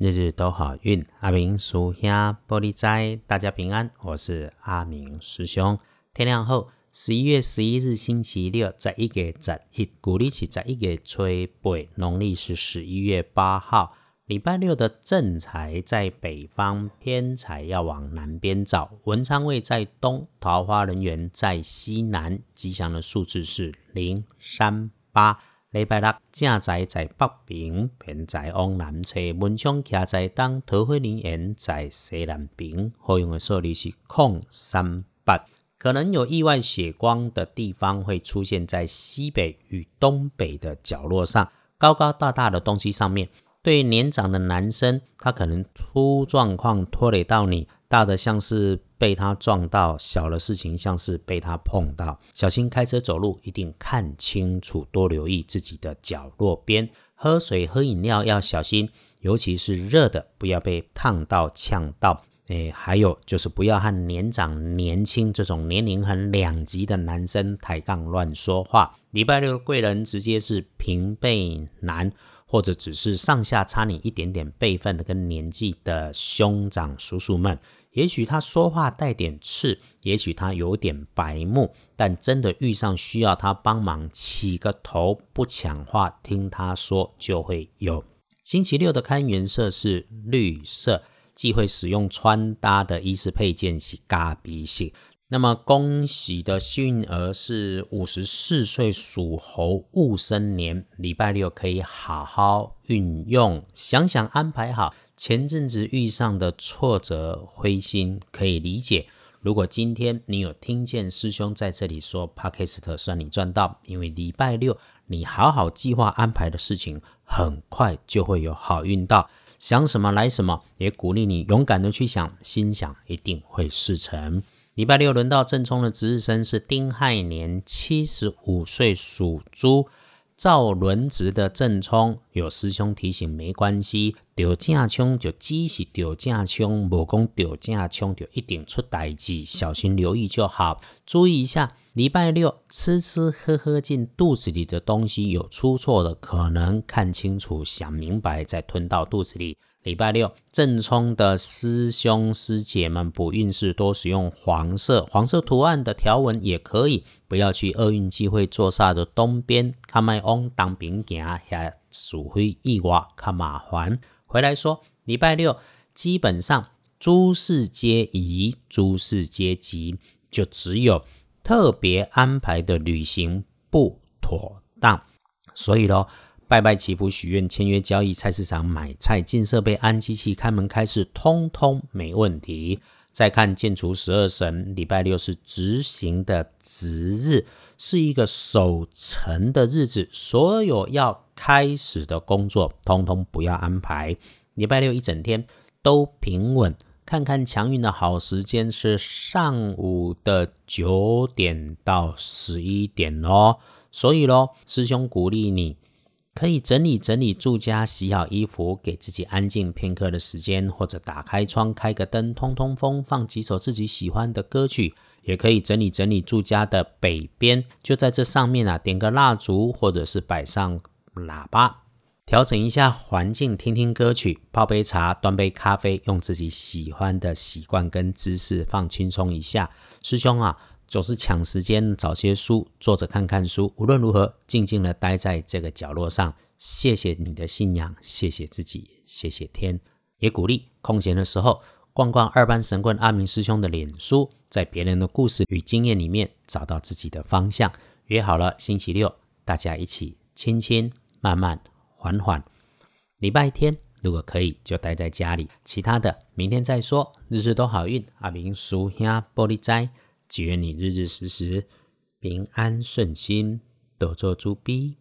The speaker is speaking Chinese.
日日都好运，阿明属下玻璃斋，大家平安。我是阿明师兄。天亮后，十一月十一日星期六，在一个十一，古历是在一个吹背，农历是十一月八号，礼拜六的正财在北方，偏财要往南边找。文昌位在东，桃花人缘在西南，吉祥的数字是零三八。礼拜六正在在北边，偏在往南侧；文昌徛在东，桃花林园在西南边。好用的数字是空三八。可能有意外血光的地方会出现在西北与东北的角落上，高高大大的东西上面。对年长的男生，他可能出状况拖累到你。大的像是被他撞到，小的事情像是被他碰到，小心开车走路一定看清楚，多留意自己的角落边。喝水喝饮料要小心，尤其是热的，不要被烫到呛到。诶，还有就是不要和年长、年轻这种年龄很两极的男生抬杠乱说话。礼拜六贵人直接是平辈男。或者只是上下差你一点点辈分的跟年纪的兄长叔叔们，也许他说话带点刺，也许他有点白目，但真的遇上需要他帮忙，起个头不抢话，听他说就会有。星期六的看颜色是绿色，忌讳使用穿搭的衣饰配件是咖比色。那么恭喜的幸运儿是五十四岁属猴戊申年，礼拜六可以好好运用，想想安排好。前阵子遇上的挫折灰心可以理解。如果今天你有听见师兄在这里说 p a k i s t 算你赚到，因为礼拜六你好好计划安排的事情，很快就会有好运到。想什么来什么，也鼓励你勇敢的去想，心想一定会事成。礼拜六轮到正冲的值日生是丁亥年，七十五岁属猪。照轮值的正冲，有师兄提醒没关系，掉正冲就只是掉正冲，无讲掉正冲就一定出代志，小心留意就好。注意一下，礼拜六吃吃喝喝进肚子里的东西有出错的可能，看清楚想明白再吞到肚子里。礼拜六正冲的师兄师姐们补运势多使用黄色，黄色图案的条纹也可以。不要去厄运机会坐煞的东边，看麦往当边行，下鼠灰意外，看麻烦。回来说，礼拜六基本上诸事皆宜，诸事皆吉，就只有特别安排的旅行不妥当。所以咯。拜拜祈福许愿签约交易菜市场买菜进设备安机器开门开市通通没问题。再看建除十二神，礼拜六是执行的值日，是一个守成的日子，所有要开始的工作通通不要安排。礼拜六一整天都平稳，看看强运的好时间是上午的九点到十一点哦。所以咯，师兄鼓励你。可以整理整理住家，洗好衣服，给自己安静片刻的时间，或者打开窗，开个灯，通通风，放几首自己喜欢的歌曲。也可以整理整理住家的北边，就在这上面啊，点个蜡烛，或者是摆上喇叭，调整一下环境，听听歌曲，泡杯茶，端杯咖啡，用自己喜欢的习惯跟姿势放轻松一下。师兄啊。总是抢时间找些书坐着看看书，无论如何静静的待在这个角落上。谢谢你的信仰，谢谢自己，谢谢天，也鼓励空闲的时候逛逛二班神棍阿明师兄的脸书，在别人的故事与经验里面找到自己的方向。约好了星期六大家一起亲亲慢慢缓缓。礼拜天如果可以就待在家里，其他的明天再说。日日都好运，阿明叔兄玻璃斋。祈愿你日日时时平安顺心，多做猪逼。